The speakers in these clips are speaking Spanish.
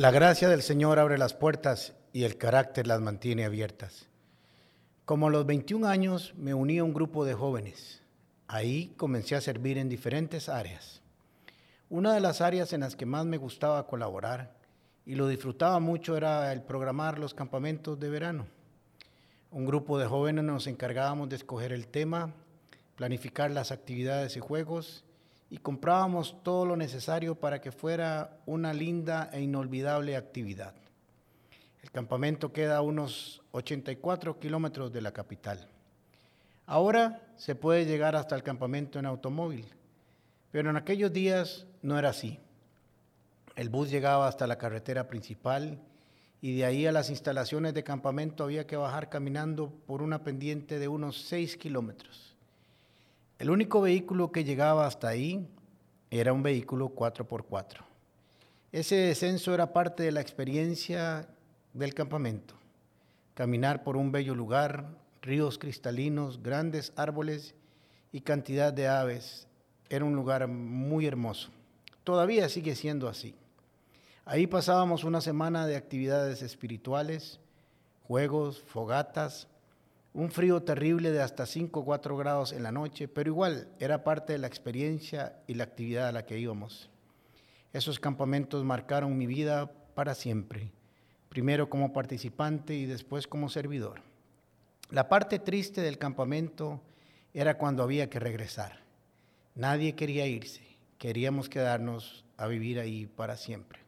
La gracia del Señor abre las puertas y el carácter las mantiene abiertas. Como a los 21 años me uní a un grupo de jóvenes. Ahí comencé a servir en diferentes áreas. Una de las áreas en las que más me gustaba colaborar y lo disfrutaba mucho era el programar los campamentos de verano. Un grupo de jóvenes nos encargábamos de escoger el tema, planificar las actividades y juegos y comprábamos todo lo necesario para que fuera una linda e inolvidable actividad. El campamento queda a unos 84 kilómetros de la capital. Ahora se puede llegar hasta el campamento en automóvil, pero en aquellos días no era así. El bus llegaba hasta la carretera principal y de ahí a las instalaciones de campamento había que bajar caminando por una pendiente de unos 6 kilómetros. El único vehículo que llegaba hasta ahí era un vehículo 4x4. Ese descenso era parte de la experiencia del campamento. Caminar por un bello lugar, ríos cristalinos, grandes árboles y cantidad de aves. Era un lugar muy hermoso. Todavía sigue siendo así. Ahí pasábamos una semana de actividades espirituales, juegos, fogatas, un frío terrible de hasta 5 o 4 grados en la noche, pero igual era parte de la experiencia y la actividad a la que íbamos. Esos campamentos marcaron mi vida para siempre, primero como participante y después como servidor. La parte triste del campamento era cuando había que regresar. Nadie quería irse, queríamos quedarnos a vivir ahí para siempre.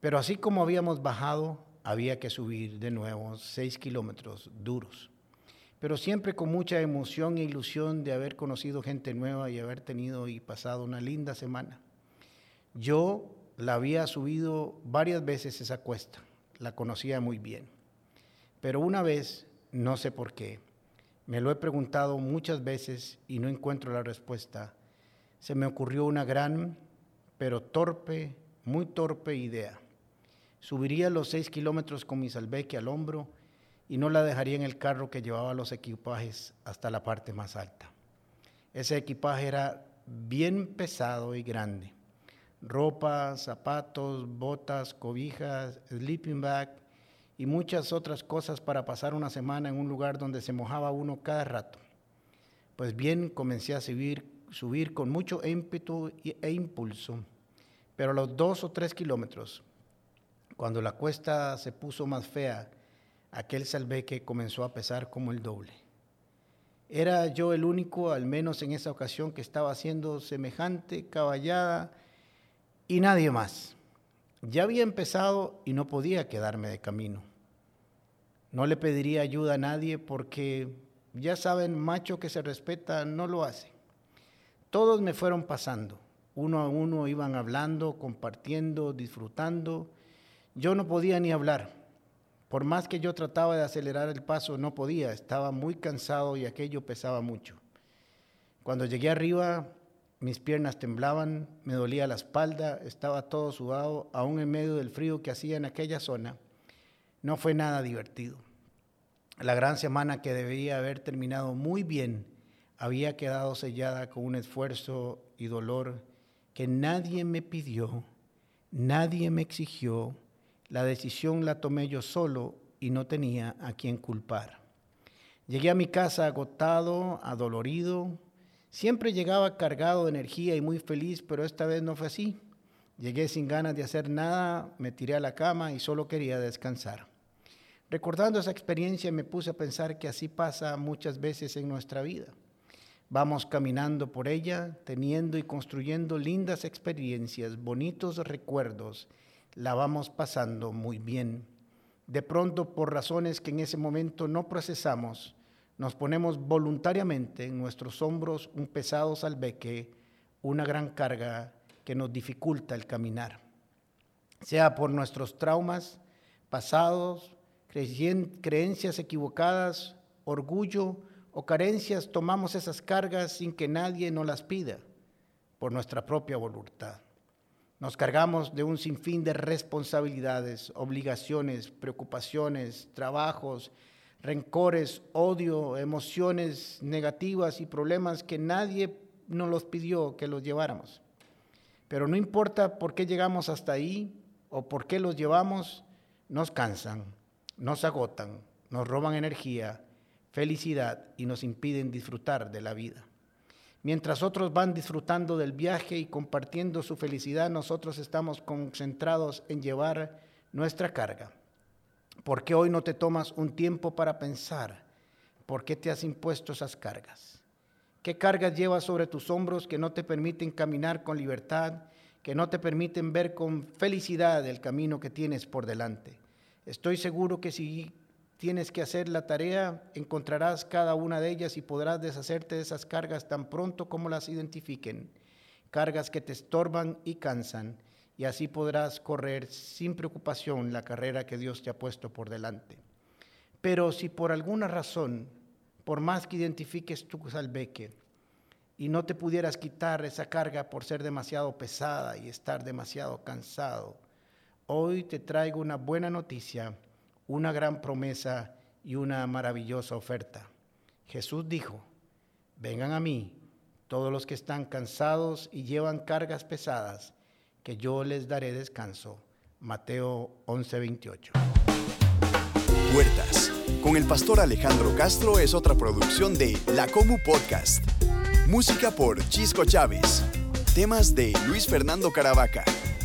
Pero así como habíamos bajado, había que subir de nuevo seis kilómetros duros, pero siempre con mucha emoción e ilusión de haber conocido gente nueva y haber tenido y pasado una linda semana. Yo la había subido varias veces esa cuesta, la conocía muy bien, pero una vez, no sé por qué, me lo he preguntado muchas veces y no encuentro la respuesta, se me ocurrió una gran, pero torpe, muy torpe idea Subiría los seis kilómetros con mi salveque al hombro y no la dejaría en el carro que llevaba los equipajes hasta la parte más alta. Ese equipaje era bien pesado y grande. Ropa, zapatos, botas, cobijas, sleeping bag y muchas otras cosas para pasar una semana en un lugar donde se mojaba uno cada rato. Pues bien, comencé a subir, subir con mucho ímpetu e impulso, pero a los dos o tres kilómetros cuando la cuesta se puso más fea, aquel salveque comenzó a pesar como el doble. Era yo el único, al menos en esa ocasión, que estaba haciendo semejante caballada y nadie más. Ya había empezado y no podía quedarme de camino. No le pediría ayuda a nadie porque, ya saben, macho que se respeta no lo hace. Todos me fueron pasando, uno a uno iban hablando, compartiendo, disfrutando yo no podía ni hablar. Por más que yo trataba de acelerar el paso, no podía. Estaba muy cansado y aquello pesaba mucho. Cuando llegué arriba, mis piernas temblaban, me dolía la espalda, estaba todo sudado, aún en medio del frío que hacía en aquella zona. No fue nada divertido. La gran semana que debía haber terminado muy bien había quedado sellada con un esfuerzo y dolor que nadie me pidió, nadie me exigió, la decisión la tomé yo solo y no tenía a quien culpar. Llegué a mi casa agotado, adolorido. Siempre llegaba cargado de energía y muy feliz, pero esta vez no fue así. Llegué sin ganas de hacer nada, me tiré a la cama y solo quería descansar. Recordando esa experiencia me puse a pensar que así pasa muchas veces en nuestra vida. Vamos caminando por ella, teniendo y construyendo lindas experiencias, bonitos recuerdos la vamos pasando muy bien. De pronto, por razones que en ese momento no procesamos, nos ponemos voluntariamente en nuestros hombros un pesado salveque, una gran carga que nos dificulta el caminar. Sea por nuestros traumas pasados, creencias equivocadas, orgullo o carencias, tomamos esas cargas sin que nadie nos las pida, por nuestra propia voluntad. Nos cargamos de un sinfín de responsabilidades, obligaciones, preocupaciones, trabajos, rencores, odio, emociones negativas y problemas que nadie nos los pidió que los lleváramos. Pero no importa por qué llegamos hasta ahí, o por qué los llevamos nos cansan, nos agotan, nos roban energía, felicidad y nos impiden disfrutar de la vida. Mientras otros van disfrutando del viaje y compartiendo su felicidad, nosotros estamos concentrados en llevar nuestra carga. ¿Por qué hoy no te tomas un tiempo para pensar por qué te has impuesto esas cargas? ¿Qué cargas llevas sobre tus hombros que no te permiten caminar con libertad, que no te permiten ver con felicidad el camino que tienes por delante? Estoy seguro que si tienes que hacer la tarea, encontrarás cada una de ellas y podrás deshacerte de esas cargas tan pronto como las identifiquen, cargas que te estorban y cansan, y así podrás correr sin preocupación la carrera que Dios te ha puesto por delante. Pero si por alguna razón, por más que identifiques tu salveque, y no te pudieras quitar esa carga por ser demasiado pesada y estar demasiado cansado, hoy te traigo una buena noticia una gran promesa y una maravillosa oferta. Jesús dijo, vengan a mí todos los que están cansados y llevan cargas pesadas, que yo les daré descanso. Mateo 11:28. Puertas. Con el pastor Alejandro Castro es otra producción de La Comu Podcast. Música por Chisco Chávez. Temas de Luis Fernando Caravaca